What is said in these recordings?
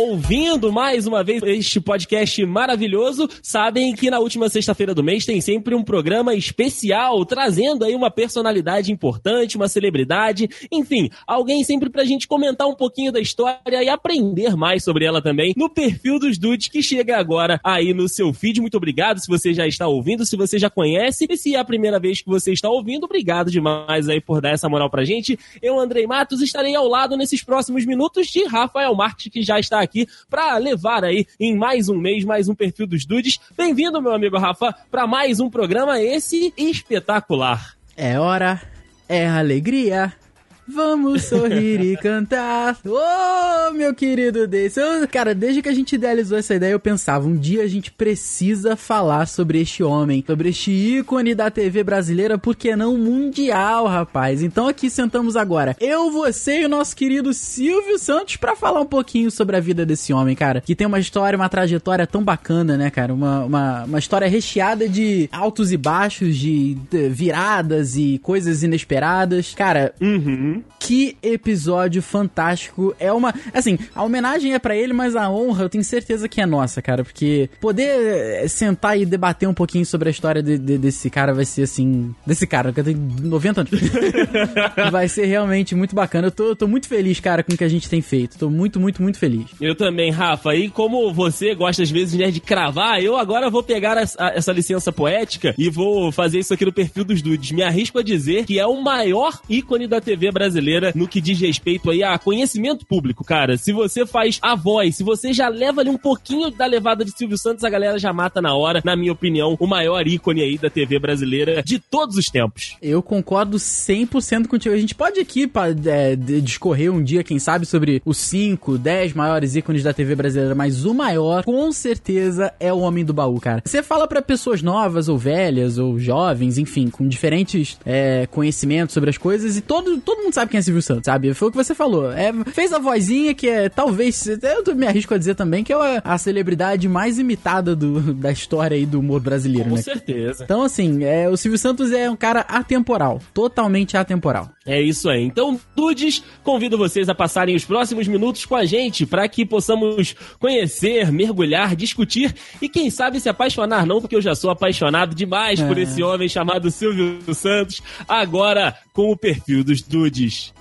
ouvindo mais uma vez este podcast maravilhoso sabem que na última sexta-feira do mês tem sempre um programa especial trazendo aí uma personalidade importante, uma celebridade, enfim, alguém sempre pra gente comentar um pouquinho da história e aprender mais sobre ela também no perfil dos dudes que chega agora aí no seu feed. Muito obrigado se você já está ouvindo, se você já conhece e se é a primeira vez que você está ouvindo, obrigado demais aí por dar essa moral pra gente. Eu, Andrei Matos, estarei ao lado nesses próximos minutos de Rafael Marques, que já está aqui para levar aí em mais um mês, mais um perfil dos dudes. Bem-vindo, meu amigo Rafa, para mais um programa esse espetacular. É hora, é alegria. Vamos sorrir e cantar. Ô, oh, meu querido Deison. Cara, desde que a gente idealizou essa ideia, eu pensava, um dia a gente precisa falar sobre este homem, sobre este ícone da TV brasileira, por que não mundial, rapaz? Então aqui sentamos agora, eu, você e o nosso querido Silvio Santos para falar um pouquinho sobre a vida desse homem, cara, que tem uma história, uma trajetória tão bacana, né, cara? Uma, uma, uma história recheada de altos e baixos, de, de viradas e coisas inesperadas. Cara, Uhum. Que episódio fantástico. É uma. Assim, a homenagem é para ele, mas a honra eu tenho certeza que é nossa, cara. Porque poder eh, sentar e debater um pouquinho sobre a história de, de, desse cara vai ser assim. Desse cara, que eu tenho 90 anos. vai ser realmente muito bacana. Eu tô, eu tô muito feliz, cara, com o que a gente tem feito. Tô muito, muito, muito feliz. Eu também, Rafa. E como você gosta às vezes né, de cravar, eu agora vou pegar essa, essa licença poética e vou fazer isso aqui no perfil dos dudes. Me arrisco a dizer que é o maior ícone da TV brasileira no que diz respeito aí a conhecimento público, cara. Se você faz a voz, se você já leva ali um pouquinho da levada de Silvio Santos, a galera já mata na hora, na minha opinião, o maior ícone aí da TV brasileira de todos os tempos. Eu concordo 100% contigo. A gente pode aqui pra, é, discorrer um dia, quem sabe, sobre os 5, 10 maiores ícones da TV brasileira, mas o maior, com certeza, é o Homem do Baú, cara. Você fala para pessoas novas ou velhas ou jovens, enfim, com diferentes é, conhecimentos sobre as coisas e todo, todo mundo sabe quem é Silvio Santos, sabe? Foi o que você falou. É, fez a vozinha que é, talvez, eu me arrisco a dizer também, que é a, a celebridade mais imitada do, da história aí do humor brasileiro, com né? Com certeza. Então, assim, é, o Silvio Santos é um cara atemporal, totalmente atemporal. É isso aí. Então, Dudes, convido vocês a passarem os próximos minutos com a gente para que possamos conhecer, mergulhar, discutir e quem sabe se apaixonar, não, porque eu já sou apaixonado demais é. por esse homem chamado Silvio Santos, agora com o perfil dos Dudes. Como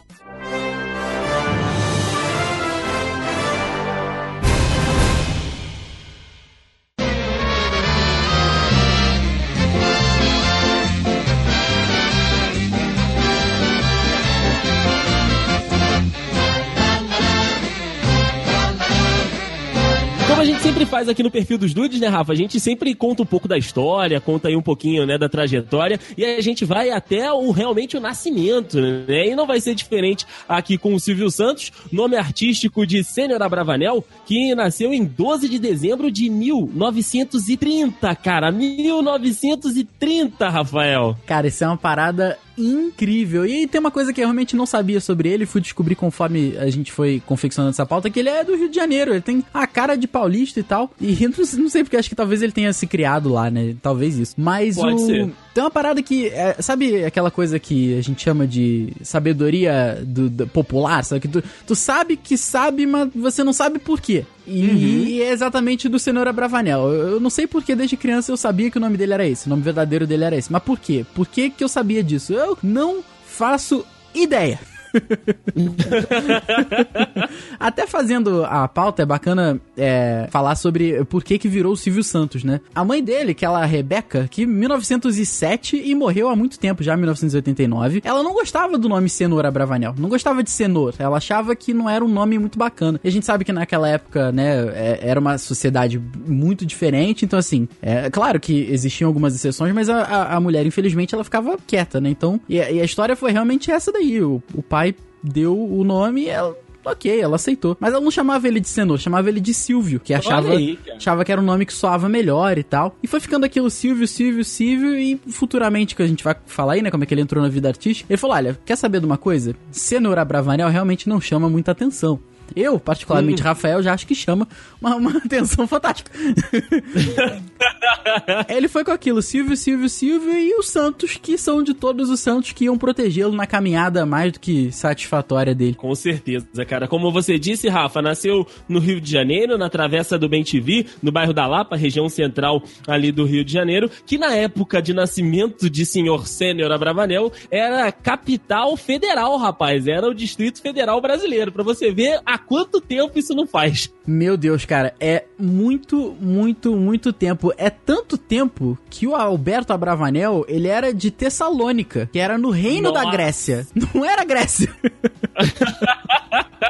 sempre faz aqui no perfil dos dudes, né, Rafa? A gente sempre conta um pouco da história, conta aí um pouquinho, né, da trajetória, e a gente vai até o realmente o nascimento, né? E não vai ser diferente aqui com o Silvio Santos, nome artístico de Sênior Abravanel, que nasceu em 12 de dezembro de 1930, cara. 1930, Rafael. Cara, isso é uma parada incrível. E tem uma coisa que eu realmente não sabia sobre ele, fui descobrir conforme a gente foi confeccionando essa pauta, que ele é do Rio de Janeiro, ele tem a cara de paulista e tal. E não sei porque, acho que talvez ele tenha se criado lá, né? Talvez isso. Mas Pode o... ser. Tem uma parada que, é, sabe aquela coisa que a gente chama de sabedoria do, do popular, sabe? Que tu, tu sabe que sabe, mas você não sabe por quê. E, uhum. e é exatamente do Cenoura Bravanel. Eu, eu não sei porque desde criança eu sabia que o nome dele era esse, o nome verdadeiro dele era esse. Mas por quê? Por que, que eu sabia disso? Eu não faço ideia. Até fazendo a pauta, é bacana é, falar sobre por que que virou o Silvio Santos, né? A mãe dele, que ela, Rebeca, que em 1907 e morreu há muito tempo, já em 1989, ela não gostava do nome Cenoura Bravanel. Não gostava de cenoura. Ela achava que não era um nome muito bacana. E a gente sabe que naquela época, né, é, era uma sociedade muito diferente. Então, assim, é claro que existiam algumas exceções, mas a, a, a mulher, infelizmente, ela ficava quieta, né? Então, e, e a história foi realmente essa daí. O, o pai deu o nome e ela ok, ela aceitou. Mas ela não chamava ele de Senor, chamava ele de Silvio, que achava, aí, achava que era um nome que soava melhor e tal. E foi ficando aquilo Silvio, Silvio, Silvio, e futuramente, que a gente vai falar aí, né, como é que ele entrou na vida artística, ele falou, olha, quer saber de uma coisa? Senor Abravanel realmente não chama muita atenção. Eu, particularmente, hum. Rafael, já acho que chama uma, uma atenção fantástica. ele foi com aquilo, Silvio, Silvio, Silvio e os Santos, que são de todos os Santos que iam protegê-lo na caminhada mais do que satisfatória dele. Com certeza, cara. Como você disse, Rafa, nasceu no Rio de Janeiro, na travessa do Bem TV, no bairro da Lapa, região central ali do Rio de Janeiro, que na época de nascimento de senhor Sênior Abravanel era capital federal, rapaz. Era o Distrito Federal Brasileiro. Para você ver quanto tempo isso não faz. Meu Deus, cara, é muito, muito, muito tempo. É tanto tempo que o Alberto Abravanel, ele era de Tessalônica, que era no reino Nossa. da Grécia. Não era Grécia.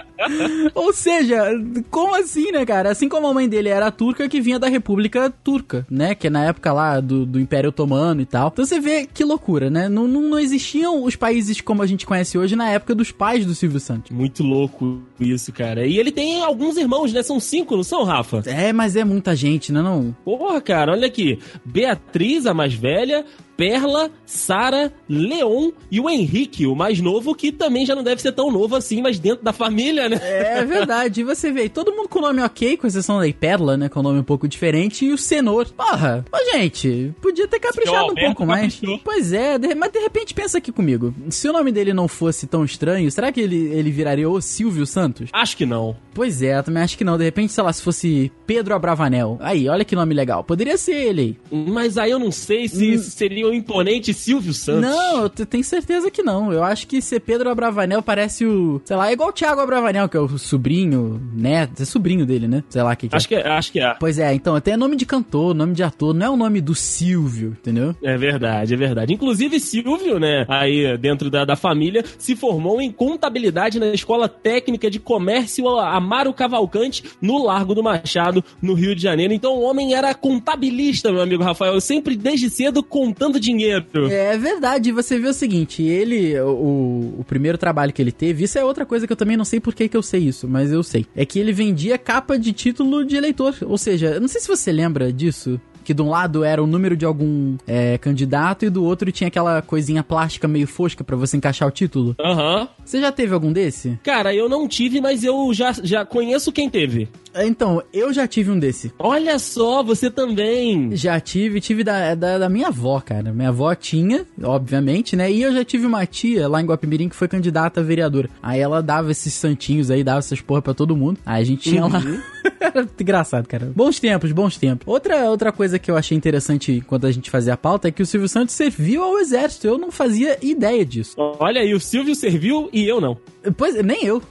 Ou seja, como assim, né, cara? Assim como a mãe dele era turca, que vinha da República Turca, né? Que é na época lá do, do Império Otomano e tal. Então você vê que loucura, né? Não, não, não existiam os países como a gente conhece hoje na época dos pais do Silvio Santos. Muito louco isso, cara. E ele tem alguns irmãos, né? São cinco, não são, Rafa? É, mas é muita gente, né? Não? Porra, cara, olha aqui. Beatriz, a mais velha, Perla, Sara, Leon e o Henrique, o mais novo, que também já não deve ser tão novo assim, mas dentro da família, né? É verdade. E você vê, todo mundo com nome ok, com exceção da Perla, né? Com nome um pouco diferente, e o Senor. Porra, ô gente, podia ter caprichado um pouco mais. Caprichou. Pois é, de, mas de repente pensa aqui comigo. Se o nome dele não fosse tão estranho, será que ele, ele viraria o Silvio Santos? Acho que não. Pois é, eu também acho que não. De repente, sei lá, se fosse Pedro Abravanel. Aí, olha que nome legal. Poderia ser ele. Mas aí eu não sei se hum. seria o imponente Silvio Santos. Não, eu tenho certeza que não. Eu acho que ser Pedro Abravanel parece o. Sei lá, é igual o Thiago Abravanel, que é o sobrinho, neto. É sobrinho dele, né? Sei lá o que, que acho é. Que é. Acho que é. Pois é, então, até nome de cantor, nome de ator, não é o nome do Silvio, entendeu? É verdade, é verdade. Inclusive, Silvio, né, aí dentro da, da família, se formou em contabilidade na Escola Técnica de Comércio Amaro Cavalcante, no Largo do Machado, no Rio de Janeiro. Então o homem era contabilista, meu amigo Rafael, sempre desde cedo contando dinheiro. É verdade, você vê o seguinte, ele, o, o primeiro trabalho que ele teve, isso é outra coisa que eu também não sei por que, que eu sei isso, mas eu sei. É que ele vendia capa de título de eleitor. Ou seja, eu não sei se você lembra disso que de um lado era o número de algum é, candidato e do outro tinha aquela coisinha plástica meio fosca para você encaixar o título. Aham. Uhum. Você já teve algum desse? Cara, eu não tive, mas eu já, já conheço quem teve. Então, eu já tive um desse. Olha só, você também. Já tive, tive da, da, da, minha avó, cara. Minha avó tinha, obviamente, né? E eu já tive uma tia lá em Guapimirim que foi candidata a vereadora. Aí ela dava esses santinhos aí, dava essas porra pra todo mundo. Aí a gente tinha uhum. lá. Era engraçado, cara. Bons tempos, bons tempos. Outra, outra coisa que eu achei interessante enquanto a gente fazia a pauta é que o Silvio Santos serviu ao exército. Eu não fazia ideia disso. Olha aí, o Silvio serviu e eu não. Pois, nem eu.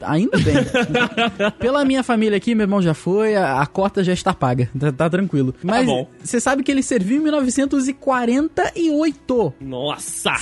Ainda bem. Pela minha família aqui, meu irmão já foi, a, a cota já está paga. Tá, tá tranquilo. Tá Mas você sabe que ele serviu em 1948. Nossa!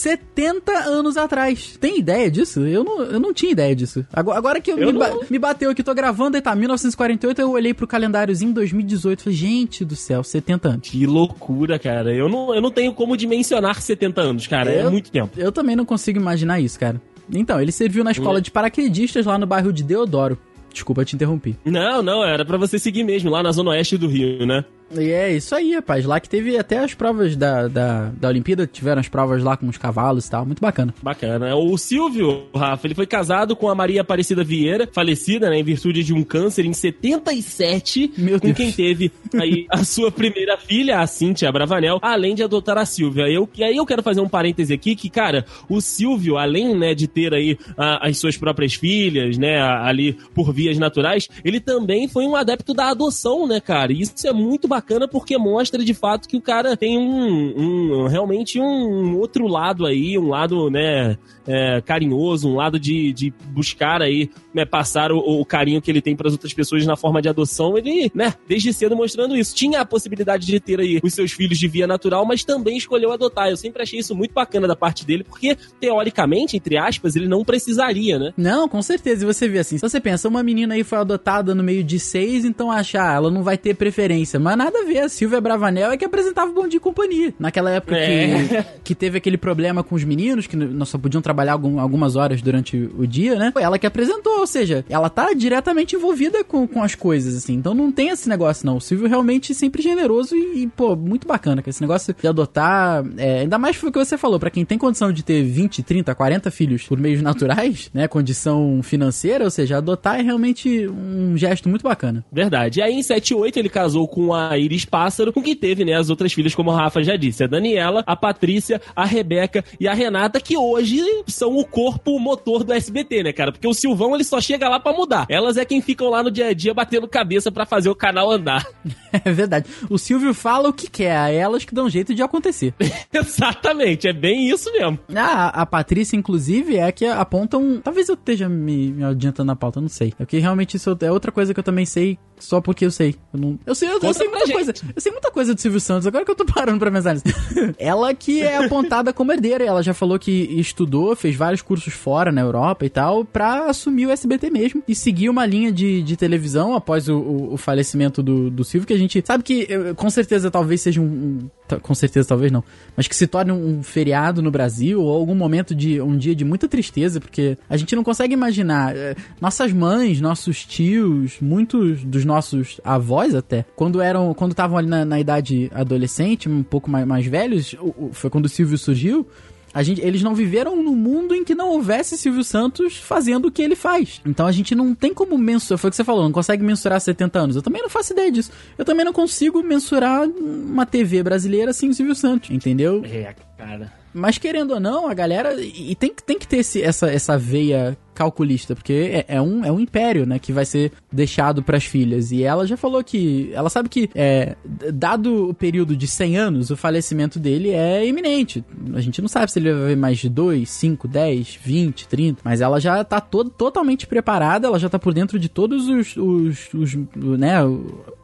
70 anos atrás. Tem ideia disso? Eu não, eu não tinha ideia disso. Agora, agora que eu, eu me, ba me, bateu aqui, tô gravando e tá, 1948, eu olhei pro calendáriozinho 2018 e falei, gente do céu, 70 anos. Que loucura, cara. Eu não, eu não tenho como dimensionar 70 anos, cara. É eu, é muito tempo. Eu também não consigo imaginar isso, cara. Então, ele serviu na escola hum. de paraquedistas lá no bairro de Deodoro. Desculpa te interromper. Não, não, era para você seguir mesmo, lá na zona oeste do Rio, né? E é isso aí, rapaz. Lá que teve até as provas da, da, da Olimpíada, tiveram as provas lá com os cavalos e tal. Muito bacana. Bacana. O Silvio, Rafa, ele foi casado com a Maria Aparecida Vieira, falecida, né, em virtude de um câncer em 77, Meu com Deus. quem teve aí a sua primeira filha, a Cíntia Bravanel, além de adotar a Silvia. Eu, e aí eu quero fazer um parêntese aqui que, cara, o Silvio, além, né, de ter aí a, as suas próprias filhas, né, ali por vias naturais, ele também foi um adepto da adoção, né, cara? E isso é muito bacana bacana porque mostra de fato que o cara tem um, um realmente um outro lado aí, um lado, né, é, carinhoso, um lado de, de buscar aí, né, passar o, o carinho que ele tem para as outras pessoas na forma de adoção. Ele, né, desde cedo mostrando isso. Tinha a possibilidade de ter aí os seus filhos de via natural, mas também escolheu adotar. Eu sempre achei isso muito bacana da parte dele, porque teoricamente, entre aspas, ele não precisaria, né? Não, com certeza. E você vê assim, se você pensa, uma menina aí foi adotada no meio de seis, então achar, ah, ela não vai ter preferência. Mas na nada a ver. A Silvia Bravanel é que apresentava o Bom Dia e Companhia. Naquela época É. que, que teve aquele problema com os meninos, que não só podiam trabalhar algum- algumas horas durante o dia, né? Foi ela que apresentou, ou seja, ela tá diretamente envolvida com, com as coisas, assim. Então não tem esse negócio, não. O Silvio realmente sempre generoso e, e, pô, muito bacana. Que esse negócio de adotar, é, ainda mais foi o que você falou, pra quem tem condição de ter 20, 30, 40 filhos por meios naturais, né? Condição financeira, ou seja, adotar é realmente um gesto muito bacana. Verdade. E aí, em 78, ele casou com a Iris Pássaro, com quem teve, né, as outras filhas, como a Rafa já disse. A Daniela, a Patrícia, a Rebeca e a Renata, que hoje são o corpo motor do SBT, né, cara? Porque o Silvão, ele só chega lá pra mudar. Elas é quem ficam lá no dia a dia batendo cabeça pra fazer o canal andar. É verdade. O Silvio fala o que quer, a elas que dão jeito de acontecer. Exatamente, é bem isso mesmo. A, a Patrícia, inclusive, é que aponta um. Talvez eu esteja me, me adiantando na pauta, não sei. É porque realmente isso é outra coisa que eu também sei só porque eu sei. Eu, não... eu sei, eu, eu sei muita coisa. Eu sei muita coisa do Silvio Santos, agora que eu tô parando pra pensar nisso. ela que é apontada como herdeira, ela já falou que estudou, fez vários cursos fora na Europa e tal, pra assumir o SBT mesmo e seguir uma linha de, de televisão após o, o, o falecimento do, do Silvio, que a gente sabe que eh, com certeza talvez seja um. um- com certeza talvez não, mas que se torne um feriado no Brasil ou algum momento de um dia de muita tristeza, porque a gente não consegue imaginar. eh, Nossas mães, nossos tios, muitos dos nossos avós até, quando eram, quando estavam ali na, na idade adolescente, um pouco mais, mais velhos, foi quando o Silvio surgiu. A gente, eles não viveram num mundo em que não houvesse Silvio Santos fazendo o que ele faz. Então a gente não tem como mensurar. Foi o que você falou, não consegue mensurar 70 anos. Eu também não faço ideia disso. Eu também não consigo mensurar uma TV brasileira sem o Silvio Santos, entendeu? É, cara. Mas querendo ou não, a galera. E tem, que- tem que ter esse- essa, essa veia calculista, porque é, é um, é um império, né? Que vai ser deixado pras filhas. E ela já falou que. Ela sabe que, é, dado o período de 100 anos, o falecimento dele é iminente. A gente não sabe se ele vai viver mais de 2, 5, 10, 20, 30. Mas ela já tá todo, totalmente preparada, ela já tá por dentro de todos os. os, os né?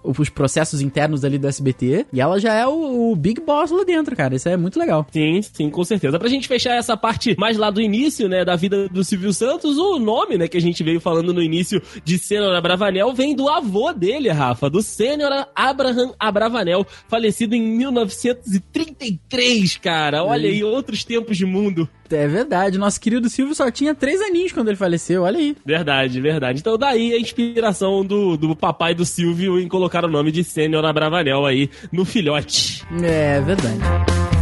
os processos internos ali do SBT. E ela já é o, o Big Boss lá dentro, cara. Isso é muito legal. Sim, sim, com certeza. Pra gente fechar essa parte mais lá do início, né, da vida do Silvio Santos, o nome, né, que a gente veio falando no início de Sênior Abravanel vem do avô dele, Rafa, do Sênior Abraham Abravanel, falecido em 1933, cara. Olha aí, outros tempos de mundo. É verdade, nosso querido Silvio só tinha três aninhos quando ele faleceu, olha aí. Verdade, verdade. Então daí a inspiração do, do papai do Silvio em colocar o nome de Sênior Abravanel aí no filhote. É verdade.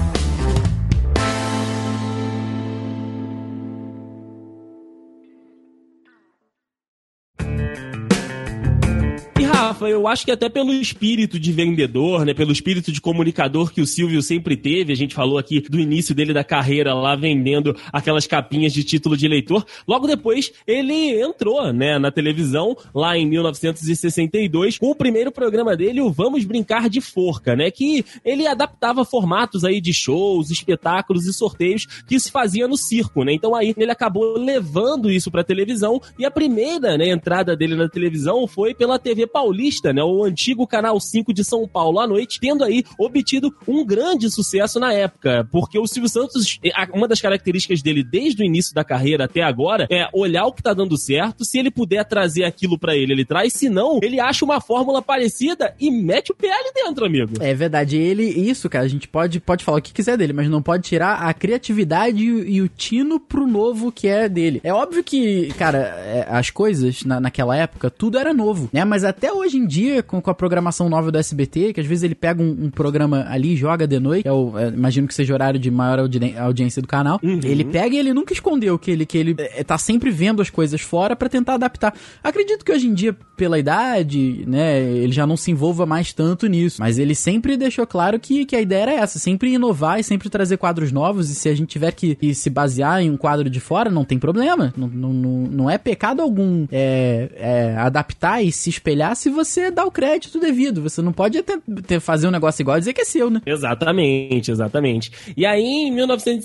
Rafa, eu acho que até pelo espírito de vendedor, né, pelo espírito de comunicador que o Silvio sempre teve, a gente falou aqui do início dele da carreira lá vendendo aquelas capinhas de título de eleitor. Logo depois, ele entrou, né, na televisão lá em 1962 com o primeiro programa dele, o Vamos Brincar de Forca, né, que ele adaptava formatos aí de shows, espetáculos e sorteios que se fazia no circo, né? Então aí ele acabou levando isso pra televisão e a primeira, né, entrada dele na televisão foi pela TV Paulista, né, o antigo canal 5 de São Paulo à noite, tendo aí obtido um grande sucesso na época, porque o Silvio Santos, a- uma das características dele desde o início da carreira até agora é olhar o que tá dando certo, se ele puder trazer aquilo pra ele, ele traz, se não, ele acha uma fórmula parecida e mete o ali dentro, amigo. É verdade, ele, isso, cara, a gente pode, pode falar o que quiser dele, mas não pode tirar a criatividade e, o- e o tino pro novo que é dele. É óbvio que, cara, é, as coisas na, naquela época, tudo era novo, né? Mas até hoje em dia, com, com a programação nova do SBT, que às vezes ele pega um, um programa ali e joga de noite, é o, é, imagino que seja horário de maior audi- audiência do canal, ele pega e ele nunca escondeu que ele, que ele é, tá sempre vendo as coisas fora pra tentar adaptar. Acredito que hoje em dia, pela idade, né, ele já não se envolva mais tanto nisso, mas ele sempre deixou claro que, que a ideia era essa, sempre inovar e sempre trazer quadros novos, e se a gente tiver que, que se basear em um quadro de fora, não tem problema, não, não, não, não é pecado algum é, é, adaptar e se espelhar se você dá o crédito devido, você não pode até ter- fazer um negócio igual e dizer que é seu, né? Exatamente, exatamente. E aí, em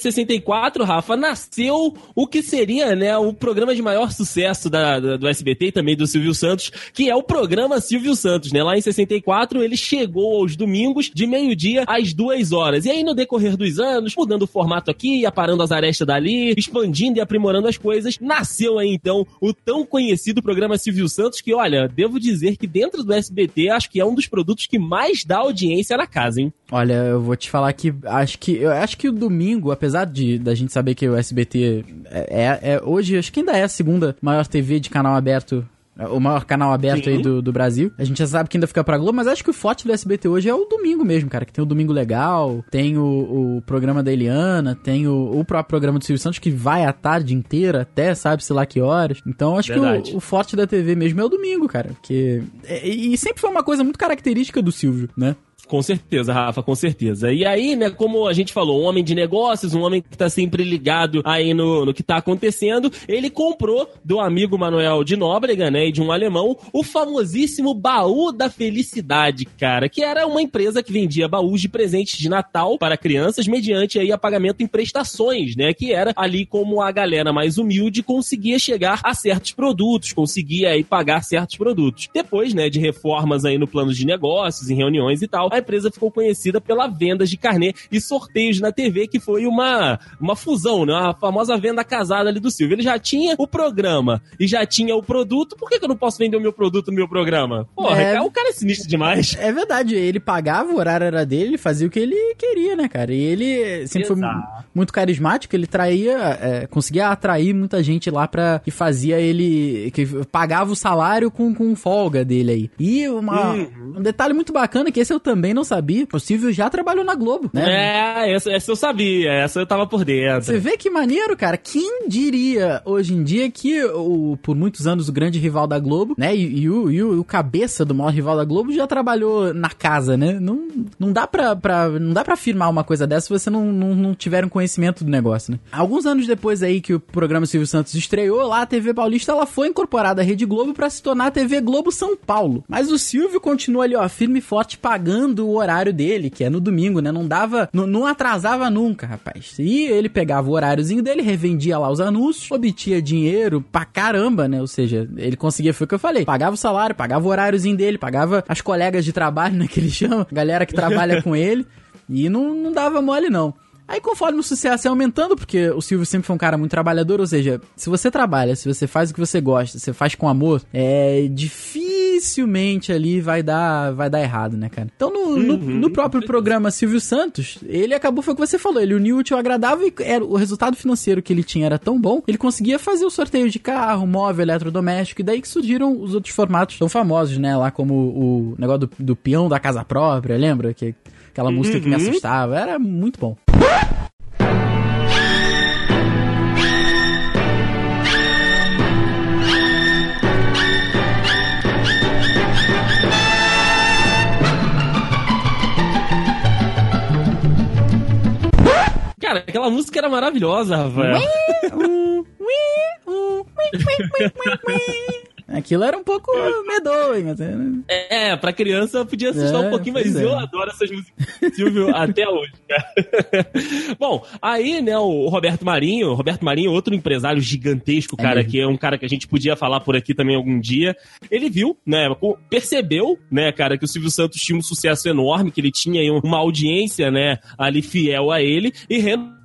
1964, Rafa, nasceu o que seria, né, o programa de maior sucesso da, da- do SBT e também do Silvio Santos, que é o programa Silvio Santos, né? Lá em 64, ele chegou aos domingos de meio-dia às duas horas. E aí, no decorrer dos anos, mudando o formato aqui, aparando as arestas dali, expandindo e aprimorando as coisas, nasceu aí, então, o tão conhecido programa Silvio Santos, que, olha, devo dizer que dentro do SBT, acho que é um dos produtos que mais dá audiência na casa, hein? Olha, eu vou te falar que acho que eu acho que o domingo, apesar de da gente saber que o SBT é, é, é hoje, acho que ainda é a segunda maior TV de canal aberto o maior canal aberto Sim. aí do, do Brasil. A gente já sabe que ainda fica pra Globo, mas acho que o forte do SBT hoje é o domingo mesmo, cara. Que tem o Domingo Legal, tem o, o programa da Eliana, tem o, o próprio programa do Silvio Santos, que vai a tarde inteira, até sabe-se lá que horas. Então acho Verdade. que o, o, forte da TV mesmo é o domingo, cara. Porque. E, e sempre foi uma coisa muito característica do Silvio, né? Com certeza, Rafa, com certeza. E aí, né, como a gente falou, um homem de negócios, um homem que tá sempre ligado aí no, no que tá acontecendo, ele comprou do amigo Manuel de Nóbrega, né, e de um alemão, o famosíssimo Baú da Felicidade, cara, que era uma empresa que vendia baús de presentes de Natal para crianças mediante aí a pagamento em prestações, né, que era ali como a galera mais humilde conseguia chegar a certos produtos, conseguia aí pagar certos produtos. Depois, né, de reformas aí no plano de negócios, em reuniões e tal, a empresa ficou conhecida pela venda de carnê e sorteios na TV, que foi uma, uma fusão, né? A famosa venda casada ali do Silvio. Ele já tinha o programa e já tinha o produto, por que, que eu não posso vender o meu produto no meu programa? Porra, é, o cara é sinistro demais. É verdade, ele pagava, o horário era dele, ele fazia o que ele queria, né, cara? E ele sempre Exato. foi muito carismático, ele traía, é, conseguia atrair muita gente lá pra que fazia ele, que pagava o salário com, com folga dele aí. E uma, uhum. um detalhe muito bacana é que esse eu também também não sabia. O Silvio já trabalhou na Globo, né? É, essa, essa eu sabia, essa eu tava por dentro. Você vê que maneiro, cara. Quem diria hoje em dia que o, por muitos anos o grande rival da Globo, né? E, e, o, e o, cabeça do maior rival da Globo já trabalhou na casa, né? Não, não dá pra, pra, não dá pra afirmar uma coisa dessa se você não, não, não tiver um conhecimento do negócio, né? Alguns anos depois aí que o programa Silvio Santos estreou, lá a TV Paulista ela foi incorporada à Rede Globo para se tornar a TV Globo São Paulo. Mas o Silvio continua ali, ó, firme e forte, pagando do horário dele, que é no domingo, né? Não dava, não, não atrasava nunca, rapaz. E ele pegava o horáriozinho dele, revendia lá os anúncios, obtia dinheiro pra caramba, né? Ou seja, ele conseguia, foi o que eu falei, pagava o salário, pagava o horáriozinho dele, pagava as colegas de trabalho, né? Que ele chama, galera que trabalha com ele. E não, não dava mole, não. Aí conforme o sucesso é aumentando, porque o Silvio sempre foi um cara muito trabalhador, ou seja, se você trabalha, se você faz o que você gosta, você faz com amor, é dificilmente ali vai dar, vai dar errado, né, cara? Então no, uhum, no, no, próprio programa Silvio Santos, ele acabou, foi o que você falou, ele uniu o útil agradável e era, o resultado financeiro que ele tinha era tão bom, ele conseguia fazer o sorteio de carro, móvel, eletrodoméstico, e daí que surgiram os outros formatos tão famosos, né, lá como o negócio do, do peão da casa própria, lembra? Que aquela música uhum. que me uhum. assustava, era muito bom. Cara, aquela música era maravilhosa, Rafael. Aquilo era um pouco medonho. Mas... É, pra criança podia assustar é, um pouquinho, mas é. eu adoro essas músicas Silvio até hoje, cara. Bom, aí, né, o Roberto Marinho, Roberto Marinho, outro empresário gigantesco, é cara, que é um cara que a gente podia falar por aqui também algum dia. Ele viu, né, percebeu, né, cara, que o Silvio Santos tinha um sucesso enorme, que ele tinha uma audiência, né, ali fiel a ele, e renovou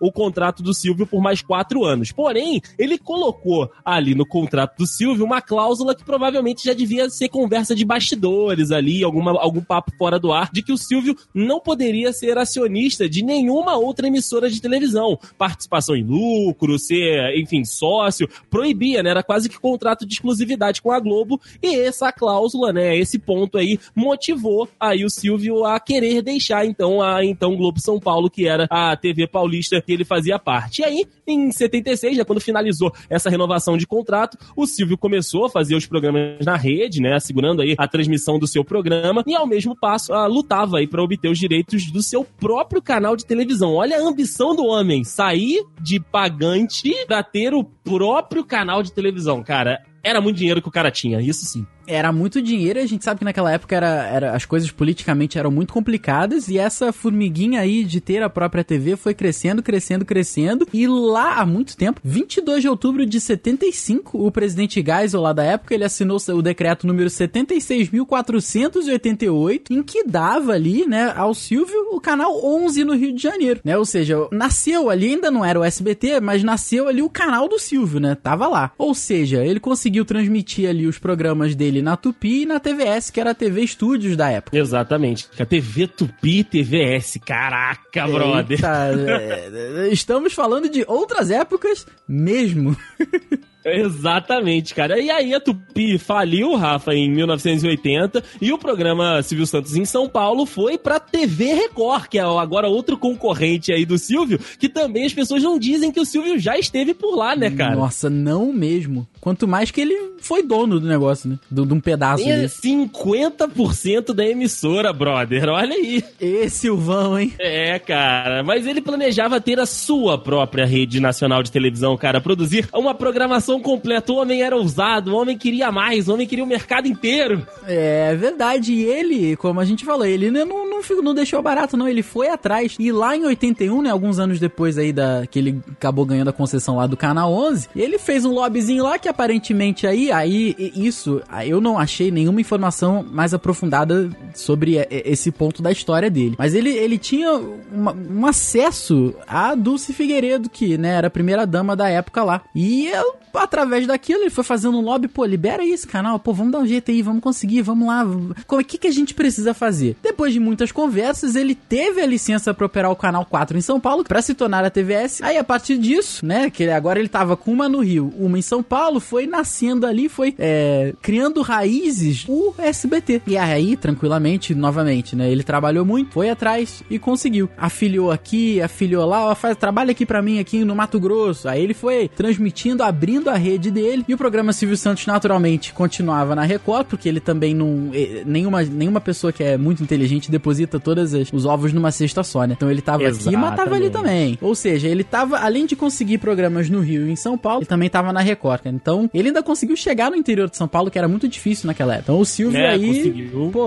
o contrato do Silvio por mais quatro anos. Porém, ele colocou ali no contrato do Silvio uma cláusula que provavelmente já devia ser conversa de bastidores ali, alguma, algum papo fora do ar, de que o Silvio não poderia ser acionista de nenhuma outra emissora de televisão. Participação em lucro, ser, enfim, sócio, proibia, né? Era quase que contrato de exclusividade com a Globo. E essa cláusula, né? Esse ponto aí motivou aí o Silvio a querer deixar então a então Globo São Paulo, que era a TV paulista que ele fazia parte. E aí, em 76, né, quando finalizou essa renovação de contrato, o Silvio começou a fazer os programas na rede, né, assegurando aí a transmissão do seu programa e ao mesmo passo a, lutava aí para obter os direitos do seu próprio canal de televisão. Olha a ambição do homem, sair de pagante para ter o próprio canal de televisão, cara. Era muito dinheiro que o cara tinha, isso sim era muito dinheiro, a gente sabe que naquela época era, era, as coisas politicamente eram muito complicadas e essa formiguinha aí de ter a própria TV foi crescendo, crescendo, crescendo e lá há muito tempo, 22 de outubro de 75, o presidente Geisel lá da época, ele assinou o decreto número 76.488 em que dava ali, né, ao Silvio o canal 11 no Rio de Janeiro, né, ou seja, nasceu ali, ainda não era o SBT, mas nasceu ali o canal do Silvio, né, tava lá, ou seja, ele conseguiu transmitir ali os programas dele na Tupi e na TVS, que era a TV Estúdios da época. Exatamente. A TV Tupi e TVS. Caraca, brother. Eita, é, estamos falando de outras épocas mesmo. Exatamente, cara. E aí a Tupi faliu, Rafa, em 1980, e o programa Silvio Santos em São Paulo foi pra TV Record, que é agora outro concorrente aí do Silvio, que também as pessoas não dizem que o Silvio já esteve por lá, né, cara? Nossa, não mesmo. Quanto mais que ele foi dono do negócio, né? De, um pedaço É ali. 50% da emissora, brother. Olha aí. Ê, Silvão, hein? É, cara. Mas ele planejava ter a sua própria rede nacional de televisão, cara. Produzir uma programação completa. O homem era ousado, o homem queria mais, o homem queria o mercado inteiro. É verdade. E ele, como a gente falou, ele não, não, ficou- não deixou barato, não. Ele foi atrás. E lá em 81, né? Alguns anos depois aí da que ele acabou ganhando a concessão lá do Canal 11, ele fez um lobbyzinho lá que aparentemente aí, aí isso, eu não achei nenhuma informação mais aprofundada sobre é, é, esse ponto da história dele. Mas ele, ele tinha uma- um acesso a Dulce Figueiredo, que, né, era a primeira dama da época lá. E eu, através daquilo, ele foi fazendo um lobby, pô, libera esse canal, pô, vamos dar um jeito aí, vamos conseguir, vamos lá. O que, que a gente precisa fazer? Depois de muitas conversas, ele teve a licença pra operar o canal 4 em São Paulo, pra se tornar a TVS. Aí, a partir disso, né, que agora ele tava com uma no Rio, uma em São Paulo, foi nascendo ali, foi é, criando raízes o SBT. E aí, tranquilamente, novamente, né, ele trabalhou muito, foi atrás e conseguiu. Afiliou aqui, afiliou lá, ó, faz, trabalha aqui pra mim, aqui no Mato Grosso. Aí ele foi transmitindo, abrindo a rede dele. E o programa Silvio Santos, naturalmente, continuava na Record, porque ele também não. eh, Nenhuma, nenhuma pessoa que é muito inteligente deposita todos os ovos numa cesta só, né? Então ele tava aqui e matava ali Exatamente. também. Ou seja, ele tava, além de conseguir programas no Rio e em São Paulo, ele também tava na Record. cara. Então ele ainda conseguiu chegar no interior de São Paulo, que era muito difícil naquela época. Então o Silvio É, aí, conseguiu. pô,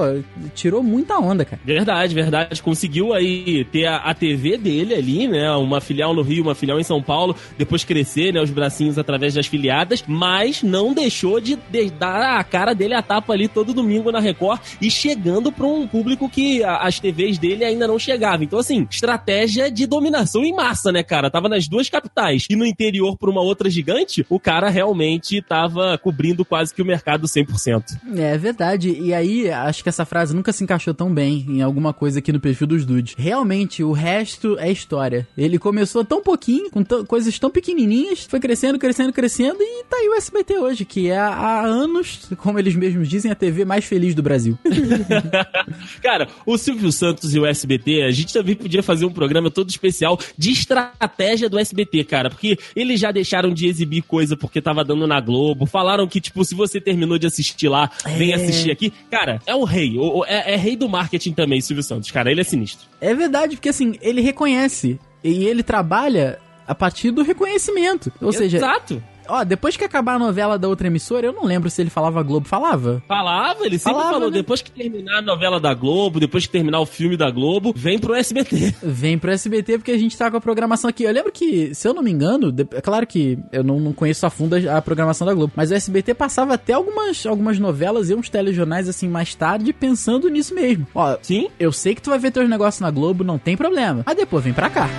tirou muita onda, cara. Verdade, verdade. Conseguiu aí ter a, a TV dele ali, né? Uma filial no Rio, uma filial em São Paulo. Depois crescer, né? Os bracinhos através das filiadas. Mas não deixou de, de dar a cara dele a tapa ali todo domingo na Record e chegando pra um público que a- as TVs dele ainda não chegavam. Então, assim, estratégia de dominação em massa, né, cara? Tava nas duas capitais e no interior pra uma outra gigante, o cara realmente tava cobrindo quase que o mercado 100%. É verdade. E aí, acho que essa frase nunca se encaixou tão bem em alguma coisa aqui no perfil dos dudes. Realmente, o resto é história. Ele começou tão pouquinho, com coisas tão pequenininhas, foi crescendo, crescendo, crescendo, e tá aí o SBT hoje, que é há anos, como eles mesmos dizem, a TV mais feliz do Brasil. Cara, o Silvio Santos e o SBT, a gente também podia fazer um programa todo especial de estratégia do SBT, cara, porque eles já deixaram de exibir coisa porque tava dando na Globo, falaram que, tipo, se você terminou de assistir lá, vem É. assistir aqui. Cara, é o rei, o- é, é rei do marketing também, Silvio Santos, cara, ele é sinistro. É verdade, porque assim, ele reconhece. E ele trabalha a partir do reconhecimento. Ou seja, Exato. Ó, depois que acabar a novela da outra emissora, eu não lembro se ele falava Globo. Falava? Falava, ele sempre Falava, falou, né? depois que terminar a novela da Globo, depois que terminar o filme da Globo, vem pro SBT. Vem pro SBT porque a gente tá com a programação aqui. Eu lembro que, se eu não me engano, é claro que eu não, não conheço a fundo a, a programação da Globo, mas o SBT passava até algumas, algumas novelas e uns telejornais assim mais tarde pensando nisso mesmo. Ó, Sim? eu sei que tu vai ver teus negócios na Globo, não tem problema. Mas depois vem pra cá.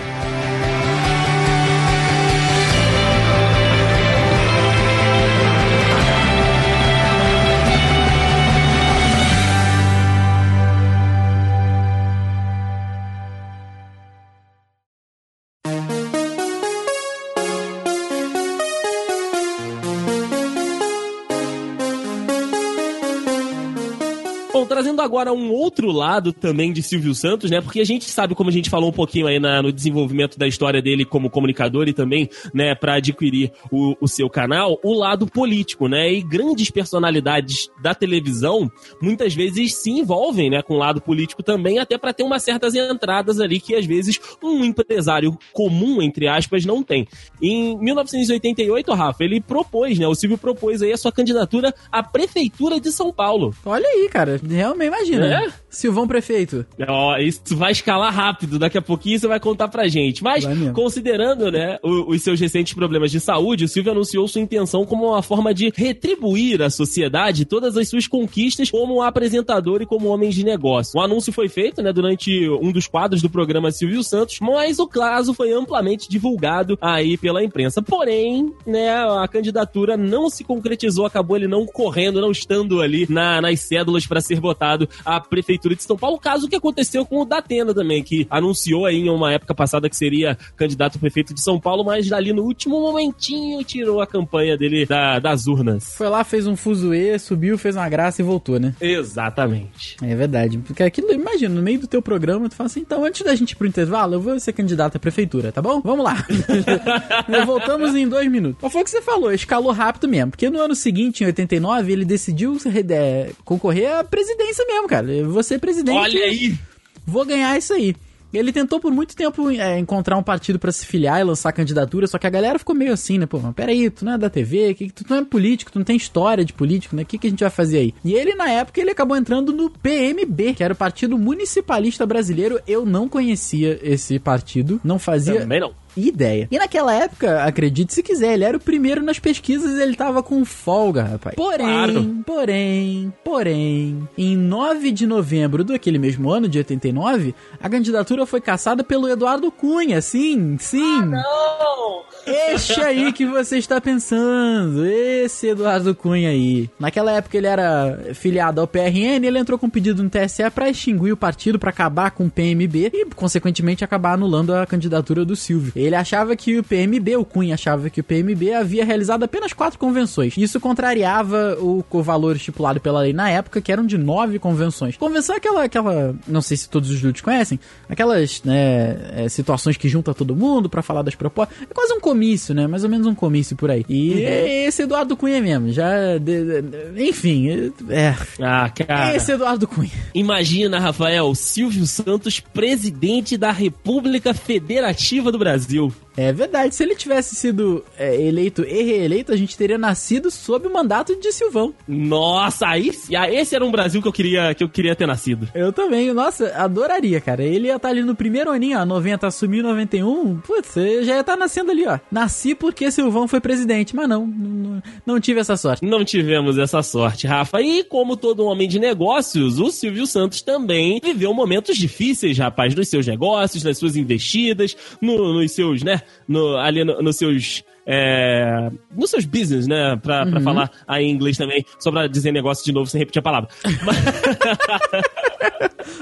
Agora um outro lado também de Silvio Santos, né? Porque a gente sabe, como a gente falou um pouquinho aí na- no desenvolvimento da história dele como comunicador e também, né, para adquirir o, o seu canal, o lado político, né? E grandes personalidades da televisão muitas vezes se envolvem, né, com o lado político também, até para ter umas certas entradas ali que às vezes um empresário comum, entre aspas, não tem. Em 1988, Rafa, ele propôs, né? O Silvio propôs aí a sua candidatura à prefeitura de São Paulo. Olha aí, cara. Realmente, imagina. É? Silvão prefeito. Ó, isso vai escalar rápido, daqui a pouquinho você vai contar pra gente. Mas, considerando, né, o- os seus recentes problemas de saúde, o Silvio anunciou sua intenção como uma forma de retribuir à sociedade todas as suas conquistas como apresentador e como homem de negócio. O anúncio foi feito, né, durante um dos quadros do programa Silvio Santos, mas o caso foi amplamente divulgado aí pela imprensa. Porém, né, a candidatura não se concretizou, acabou ele não correndo, não estando ali na- nas cédulas para ser votado à prefeitura de São Paulo. Caso que aconteceu com o Datena também, que anunciou aí em uma época passada que seria candidato a prefeito de São Paulo, mas dali no último momentinho tirou a campanha dele da- das urnas. Foi lá, fez um fuzuê, subiu, fez uma graça e voltou, né? Exatamente. É verdade. Porque aquilo, imagina, no meio do teu programa, tu fala assim, então, antes da gente ir pro intervalo, eu vou ser candidato à prefeitura, tá bom? Vamos lá. Voltamos em dois minutos. Mas foi o que você falou, escalou rápido mesmo. Porque no ano seguinte, em 89, ele decidiu é, concorrer à presidência mesmo, cara. Eu vou ser presidente. Olha aí! Vou ganhar isso aí. Ele tentou por muito tempo é, encontrar um partido pra se filiar e lançar candidatura, só que a galera ficou meio assim, né? Pô, mas peraí, tu não é da TV, que, que tu não é político, tu não tem história de político, né? O que, que a gente vai fazer aí? E ele, na época, ele acabou entrando no PMB, que era o Partido Municipalista Brasileiro. Eu não conhecia esse partido, não fazia Também não. Ideia. E naquela época, acredite se quiser, ele era o primeiro nas pesquisas e ele tava com folga, rapaz. Porém, Claro. porém, porém, em 9 de novembro do aquele mesmo ano, de 89, a candidatura foi caçada pelo Eduardo Cunha. Sim, sim. Não! Este aí que você está pensando, esse Eduardo Cunha aí. Naquela época ele era filiado ao PRN, ele entrou com um pedido no TSE para extinguir o partido, para acabar com o PMB e, consequentemente, acabar anulando a candidatura do Silvio. Ele achava que o PMB, o Cunha achava que o PMB havia realizado apenas quatro convenções. Isso contrariava o, o valor estipulado pela lei na época, que eram de nove convenções. Convenção é aquela, aquela, não sei se todos os juros conhecem, aquelas né, é, situações que junta todo mundo para falar das propostas. É quase um comício, né? Mais ou menos um comício por aí. E é esse Eduardo Cunha mesmo, já. de- de- enfim, é. Ah, cara. Esse Eduardo Cunha. Imagina, Rafael, Silvio Santos, presidente da República Federativa do Brasil. deal É verdade, se ele tivesse sido é, eleito e reeleito, a gente teria nascido sob o mandato de Silvão. Nossa, aí esse era um Brasil que eu queria, que eu queria ter nascido. Eu também, nossa, adoraria, cara. Ele ia estar ali no primeiro aninho, ó, 90, assumiu 91. Putz, eu já ia estar nascendo ali, ó. Nasci porque Silvão foi presidente, mas não, não, não tive essa sorte. Não tivemos essa sorte, Rafa. E como todo homem de negócios, o Silvio Santos também viveu momentos difíceis, rapaz, nos seus negócios, nas suas investidas, no- nos seus, né, no, ali no- nos seus... É, nos seus business, né? Pra, pra falar aí em inglês também, só pra dizer negócio de novo sem repetir a palavra.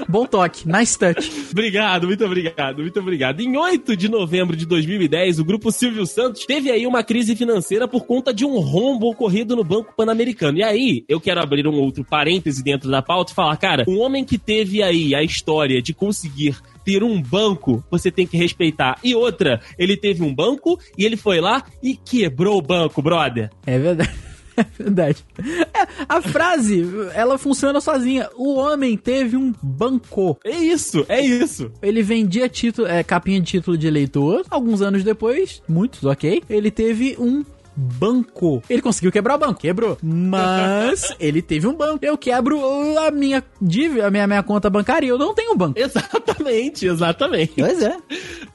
Bom toque, nice touch. Obrigado, muito obrigado, muito obrigado. Em 8 de novembro de 2010, o grupo Silvio Santos teve aí uma crise financeira por conta de um rombo ocorrido no Banco Pan-Americano. E aí, eu quero abrir um outro parêntese dentro da pauta e falar, cara, um homem que teve aí a história de conseguir ter um banco, você tem que respeitar. E outra, ele teve um banco e ele foi lá e quebrou o banco, brother. É verdade. É verdade. É, a frase, ela funciona sozinha. O homem teve um banco. É isso, é isso. Ele vendia título, é, capinha de título de eleitor. Alguns anos depois, muitos, ok. Ele teve um banco. Ele conseguiu quebrar o banco, quebrou. Mas ele teve um banco. Eu quebro a minha dívida, a minha, minha conta bancária e eu não tenho banco. Exatamente, exatamente. Pois é.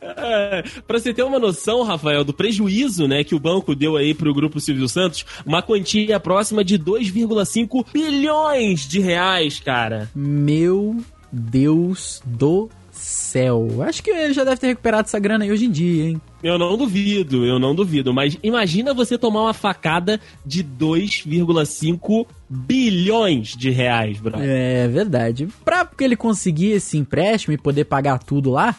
É, pra você ter uma noção, Rafael, do prejuízo né, que o banco deu aí pro grupo Silvio Santos, uma quantia próxima de 2,5 bilhões de reais, cara. Meu Deus do céu. Acho que ele já deve ter recuperado essa grana aí hoje em dia, hein? Eu não duvido, eu não duvido, mas imagina você tomar uma facada de 2,5 bilhões de reais, brother. É verdade. Pra ele conseguir esse empréstimo e poder pagar tudo lá,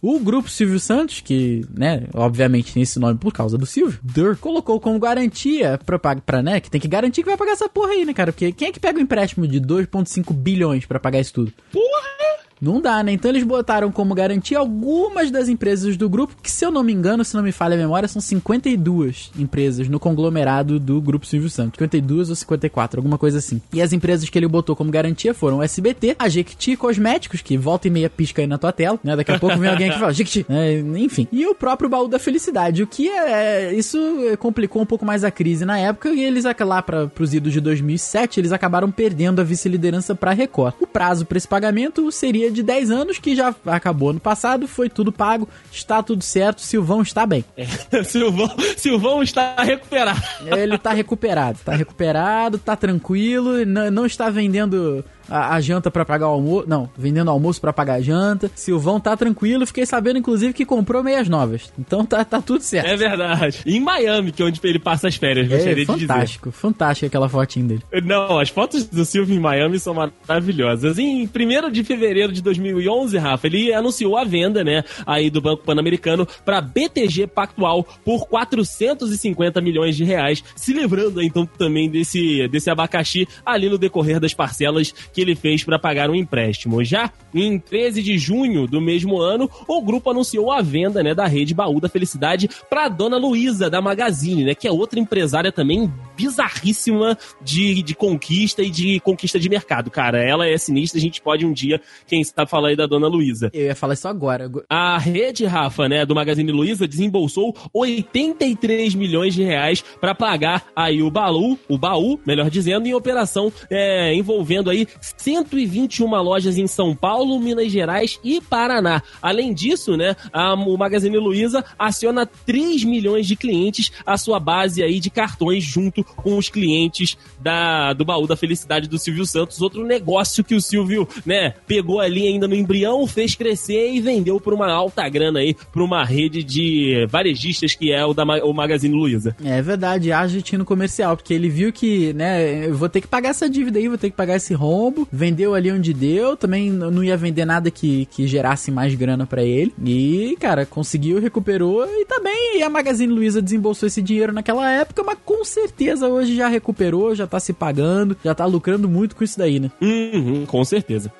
o grupo Silvio Santos, que, né, obviamente tem esse nome por causa do Silvio, Dur, colocou como garantia pra, pra, né, que tem que garantir que vai pagar essa porra aí, né, cara? Porque quem é que pega um empréstimo de 2,5 bilhões pra pagar isso tudo? Porra! Não dá, né? Então eles botaram como garantia algumas das empresas do grupo, que se eu não me engano, se não me falha a memória, são 52 empresas no conglomerado do Grupo Silvio Santos. 52 ou 54, alguma coisa assim. E as empresas que ele botou como garantia foram o SBT, a Jequiti Cosméticos, que volta e meia pisca aí na tua tela, né? Daqui a pouco vem alguém que fala, Jequiti, é, enfim. E o próprio Baú da Felicidade, o que é... Isso complicou um pouco mais a crise na época e eles, lá para os idos de 2007, eles acabaram perdendo a vice-liderança para Record. O prazo para esse pagamento seria de 10 anos, que já acabou no passado, foi tudo pago, está tudo certo, Silvão está bem. É, Silvão, Silvão está recuperado. Ele está recuperado, está recuperado, está tranquilo, não, não está vendendo a, a janta para pagar o almoço. Não, vendendo almoço para pagar a janta. Silvão tá tranquilo. Fiquei sabendo, inclusive, que comprou meias novas. Então tá, tá tudo certo. É verdade. E em Miami, que é onde ele passa as férias, é, gostaria de dizer. Fantástico, fantástico aquela fotinha dele. Não, as fotos do Silvio em Miami são maravilhosas. Em 1 de fevereiro de 2011, Rafa, ele anunciou a venda, né, aí do Banco Pan-Americano para BTG Pactual por 450 milhões de reais, se livrando então também desse, desse abacaxi ali no decorrer das parcelas que ele fez para pagar um empréstimo. Já em 13 de junho do mesmo ano, o grupo anunciou a venda né, da rede Baú da Felicidade para dona Luísa, da Magazine, né, que é outra empresária também bizarríssima de, de conquista e de conquista de mercado, cara. Ela é sinistra, a gente pode um dia, quem sabe, falar aí da dona Luísa. Eu ia falar isso agora. A rede, Rafa, né, do Magazine Luiza desembolsou 83 milhões de reais para pagar aí o baú, o baú, melhor dizendo, em operação é, envolvendo aí 121 lojas em São Paulo, Minas Gerais e Paraná. Além disso, né, a, o Magazine Luiza aciona 3 milhões de clientes a sua base aí de cartões junto com os clientes da, do baú da felicidade do Silvio Santos, outro negócio que o Silvio, né, pegou ali ainda no embrião, fez crescer e vendeu por uma alta grana aí para uma rede de varejistas que é o da o Magazine Luiza. É verdade, argentino comercial, porque ele viu que, né, vou ter que pagar essa dívida aí, vou ter que pagar esse rombo vendeu ali onde deu, também não ia vender nada que, que gerasse mais grana para ele. E, cara, conseguiu, recuperou e também a Magazine Luiza desembolsou esse dinheiro naquela época, mas com certeza hoje já recuperou, já tá se pagando, já tá lucrando muito com isso daí, né? Uhum, com certeza.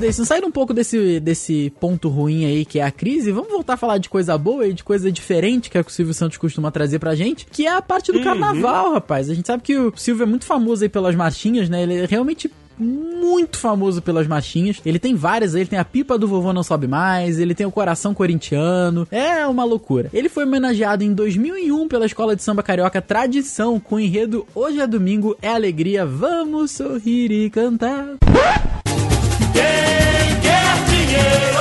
Deison, saindo um pouco desse, desse ponto ruim aí que é a crise, vamos voltar a falar de coisa boa e de coisa diferente que, é que o Silvio Santos costuma trazer pra gente, que é a parte do uhum. carnaval, rapaz. A gente sabe que o Silvio é muito famoso aí pelas marchinhas, né? Ele é realmente muito famoso pelas marchinhas. Ele tem várias, ele tem a pipa do vovô não sobe mais, ele tem o coração corintiano. É uma loucura. Ele foi homenageado em 2001 pela Escola de Samba Carioca Tradição com o enredo Hoje é domingo, é alegria, vamos sorrir e cantar. Quem quer dinheiro,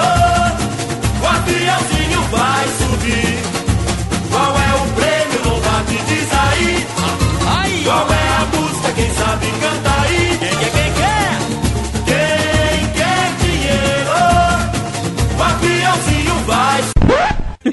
o aviãozinho vai subir.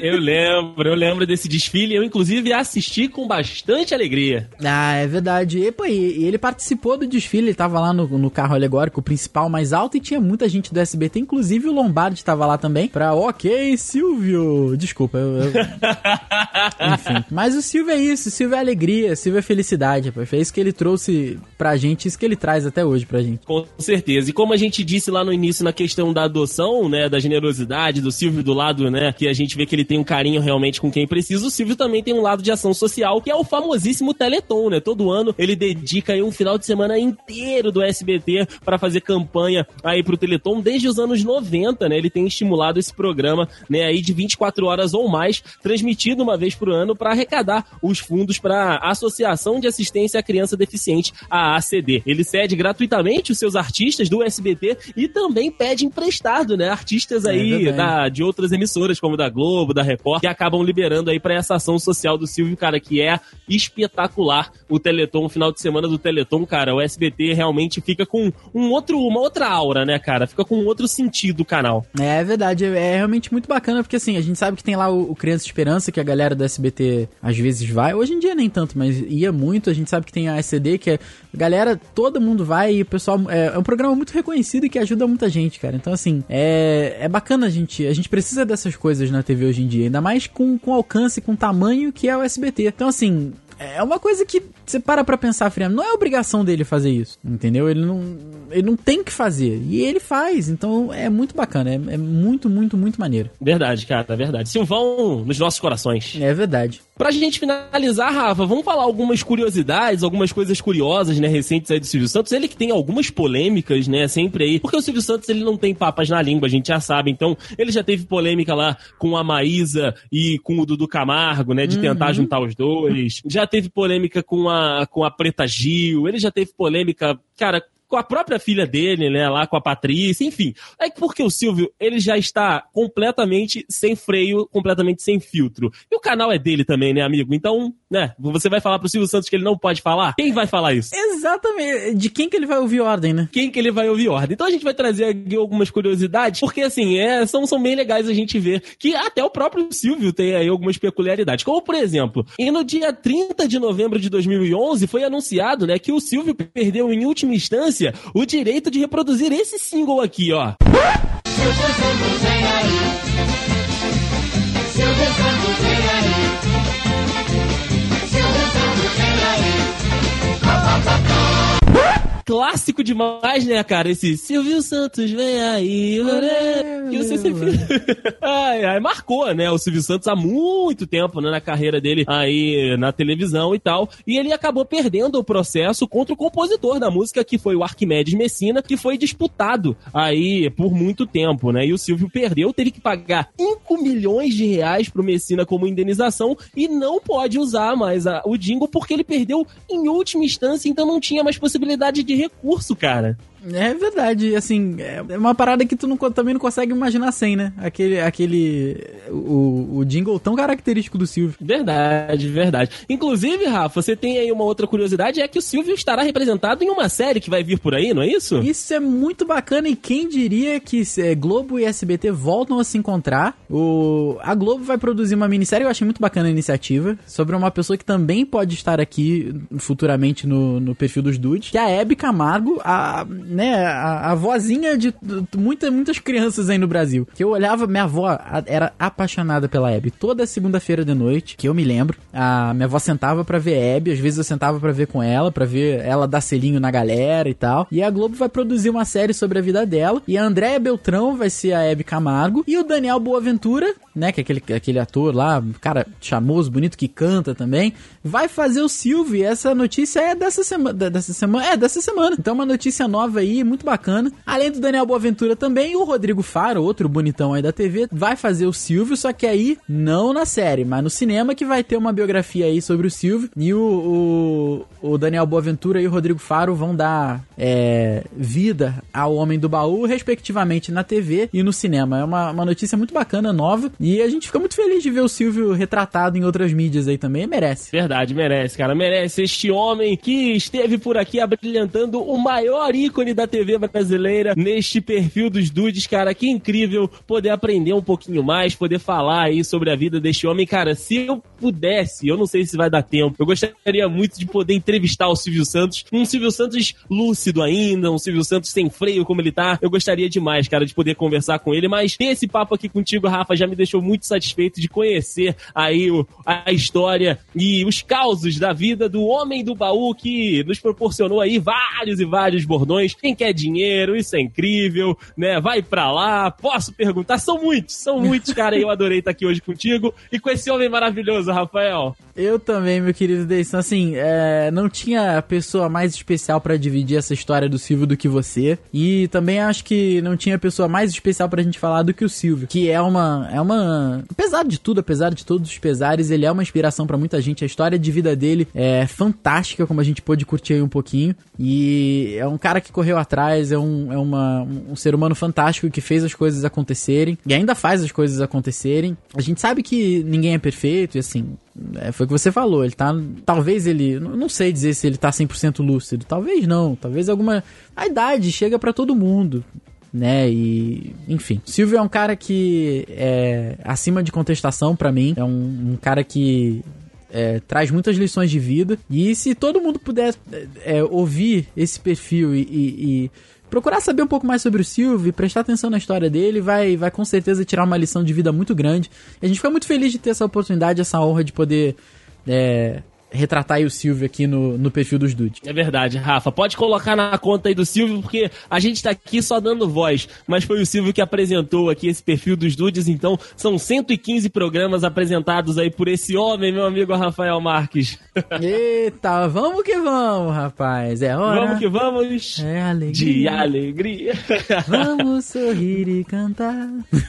Eu lembro, eu lembro desse desfile. Eu, inclusive, assisti com bastante alegria. Ah, é verdade. E, pô, e, ele participou do desfile, ele tava lá no, no carro alegórico, principal mais alto, e tinha muita gente do SBT, inclusive o Lombardi tava lá também. Pra, ok, Silvio. Desculpa, eu. eu... Enfim. Mas o Silvio é isso, o Silvio é alegria, o Silvio é felicidade, pô. Foi isso que ele trouxe pra gente, isso que ele traz até hoje pra gente. Com certeza. E como a gente disse lá no início na questão da adoção, né, da generosidade do Silvio do lado, né, que a gente vê que ele tem um carinho realmente com quem precisa, o Silvio também tem um lado de ação social, que é o famosíssimo Teleton, né? Todo ano ele dedica aí um final de semana inteiro do SBT para fazer campanha aí pro Teleton desde os anos 90, né? Ele tem estimulado esse programa, né, aí de 24 horas ou mais, transmitido uma vez por ano para arrecadar os fundos para a Associação de Assistência à Criança Deficiente, a ACD. Ele cede gratuitamente os seus artistas do SBT e também pede emprestado, né, artistas é aí é da, de outras emissoras como da Globo, da Record, que acabam liberando aí para essa ação social do Silvio, cara, que é espetacular. O Teleton, o final de semana do Teleton, cara, o SBT realmente fica com um outro, uma outra aura, né, cara? Fica com um outro sentido o canal. É, é verdade, é realmente muito bacana, porque assim, a gente sabe que tem lá o, o Criança Esperança, que a galera do SBT às vezes vai. Hoje em dia nem tanto, mas ia muito. A gente sabe que tem a SCD, que é galera, todo mundo vai e o pessoal. É, é um programa muito reconhecido e que ajuda muita gente, cara. Então, assim, é, é bacana a gente. A gente precisa dessas coisas na TV hoje em dia. Ainda mais com, com alcance, com tamanho que é o SBT. Então, assim, é uma coisa que você para pra pensar friamente. Não é obrigação dele fazer isso, entendeu? Ele não, ele não tem que fazer. E ele faz. Então é muito bacana. É, é muito, muito, muito maneiro. Verdade, cara, é verdade. Silvão nos nossos corações. É verdade. Pra gente finalizar, Rafa, vamos falar algumas curiosidades, algumas coisas curiosas, né, recentes aí do Silvio Santos. Ele que tem algumas polêmicas, né, sempre aí. Porque o Silvio Santos, ele não tem papas na língua, a gente já sabe. Então, ele já teve polêmica lá com a Maísa e com o Dudu Camargo, né, de Uhum. tentar juntar os dois. Já teve polêmica com a, com a Preta Gil. Ele já teve polêmica, cara, com a própria filha dele, né, lá com a Patrícia, enfim. É porque o Silvio, ele já está completamente sem freio, completamente sem filtro. E o canal é dele também, né, amigo? Então, né, você vai falar pro Silvio Santos que ele não pode falar? Quem vai falar isso? Exatamente. De quem que ele vai ouvir ordem, né? Quem que ele vai ouvir ordem? Então a gente vai trazer aqui algumas curiosidades, porque assim, é, são, são bem legais a gente ver que até o próprio Silvio tem aí algumas peculiaridades. Como, por exemplo, e no dia 30 de novembro de 2011 foi anunciado, né, que o Silvio perdeu em última instância o direito de reproduzir esse single aqui, ó. Clássico demais, né, cara? Esse Silvio Santos vem aí, oré, que você sempre... ai, ai, marcou, né, o Silvio Santos há muito tempo, né, na carreira dele aí na televisão e tal. E ele acabou perdendo o processo contra o compositor da música, que foi o Arquimedes Messina, que foi disputado aí por muito tempo, né? E o Silvio perdeu, teve que pagar 5 milhões de reais pro Messina como indenização e não pode usar mais a- o jingle porque ele perdeu em última instância, então não tinha mais possibilidade de recurso, cara. É verdade, assim, é uma parada que tu não, também não consegue imaginar sem, né? Aquele, aquele, o, o jingle tão característico do Silvio. Verdade, verdade. Inclusive, Rafa, você tem aí uma outra curiosidade, é que o Silvio estará representado em uma série que vai vir por aí, não é isso? Isso é muito bacana e quem diria que é, Globo e SBT voltam a se encontrar. O, a Globo vai produzir uma minissérie, eu achei muito bacana a iniciativa, sobre uma pessoa que também pode estar aqui futuramente no, no perfil dos dudes, que é a Hebe Camargo, a, né, a, a vozinha de, muita, muitas crianças aí no Brasil. Que eu olhava, minha avó era apaixonada pela Hebe. Toda segunda-feira de noite, que eu me lembro, a minha avó sentava pra ver Hebe, às vezes eu sentava pra ver com ela, pra ver ela dar selinho na galera e tal. E a Globo vai produzir uma série sobre a vida dela. E a Andréia Beltrão vai ser a Hebe Camargo. E o Daniel Boaventura, né, que é aquele, aquele ator lá, cara chamoso, bonito, que canta também, vai fazer o Silvio. Essa notícia é dessa semana. Dessa semana. É, dessa semana. Então, uma notícia nova aí, muito bacana. Além do Daniel Boaventura também, o Rodrigo Faro, outro bonitão aí da TV, vai fazer o Silvio, só que aí não na série, mas no cinema que vai ter uma biografia aí sobre o Silvio. E o, o, o Daniel Boaventura e o Rodrigo Faro vão dar é, vida ao Homem do Baú, respectivamente na TV e no cinema. É uma, uma notícia muito bacana, nova. E a gente fica muito feliz de ver o Silvio retratado em outras mídias aí também. Merece. Verdade, merece, cara. Merece este homem que esteve por aqui abrilhantando o maior ícone da TV brasileira neste perfil dos dudes, cara. Que incrível poder aprender um pouquinho mais, poder falar aí sobre a vida deste homem. Cara, se eu pudesse, eu não sei se vai dar tempo, eu gostaria muito de poder entrevistar o Silvio Santos. Um Silvio Santos lúcido ainda, um Silvio Santos sem freio como ele tá. Eu gostaria demais, cara, de poder conversar com ele. Mas ter esse papo aqui contigo, Rafa, já me deixou muito satisfeito de conhecer aí o- a história e os causos da vida do homem do baú que nos proporcionou aí vários e vários bordões. Quem quer dinheiro, isso é incrível, né? Vai pra lá, posso perguntar? São muitos, são muitos, cara. e eu adorei estar aqui hoje contigo e com esse homem maravilhoso, Rafael. Eu também, meu querido Deison. Assim, é, não tinha pessoa mais especial pra dividir essa história do Silvio do que você. E também acho que não tinha pessoa mais especial pra gente falar do que o Silvio. Que é uma. É uma. Apesar de tudo, apesar de todos os pesares, ele é uma inspiração pra muita gente. A história de vida dele é fantástica, como a gente pôde curtir aí um pouquinho. E é um cara que correu atrás, é um, é uma, um ser humano fantástico que fez as coisas acontecerem. E ainda faz as coisas acontecerem. A gente sabe que ninguém é perfeito e assim. É, foi o que você falou, ele tá. Talvez ele. Não sei dizer se ele tá 100% lúcido. Talvez não. Talvez alguma. A idade chega pra todo mundo. Né, e. Enfim. Silvio é um cara que é acima de contestação pra mim. É um, um cara que é, traz muitas lições de vida. E se todo mundo puder é, ouvir esse perfil e, e- e procurar saber um pouco mais sobre o Silvio, prestar atenção na história dele, vai, vai com certeza tirar uma lição de vida muito grande. E a gente fica muito feliz de ter essa oportunidade, essa honra de poder é, retratar aí o Silvio aqui no, no perfil dos Dudes. É verdade, Rafa. Pode colocar na conta aí do Silvio, porque a gente tá aqui só dando voz. Mas foi o Silvio que apresentou aqui esse perfil dos Dudes, então são 115 programas apresentados aí por esse homem, meu amigo Rafael Marques. Eita, vamos que vamos, rapaz. É hora vamos que vamos. É alegria. De alegria. Vamos sorrir e cantar.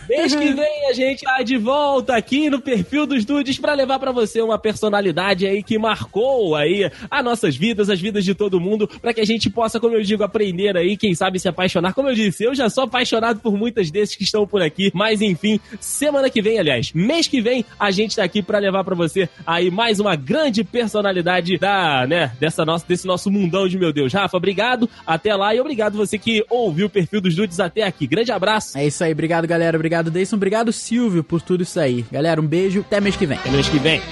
Mês que vem a gente tá de volta aqui no perfil dos Dudes pra levar pra você uma personalidade aí que marcou aí as nossas vidas, as vidas de todo mundo, pra que a gente possa, como eu digo, aprender aí, quem sabe se apaixonar. Como eu disse, eu já sou apaixonado por muitas desses que estão por aqui, mas enfim, semana que vem, aliás, mês que vem, a gente tá aqui pra levar pra você aí mais uma grande personalidade da, né, dessa nossa, desse nosso mundão de meu Deus. Rafa, obrigado, até lá e obrigado você que ouviu o perfil dos Dudes até aqui. Grande abraço. É isso aí, obrigado galera, obrigado Deison, obrigado Silvio por tudo isso aí. Galera, um beijo, até mês que vem. Até mês que vem.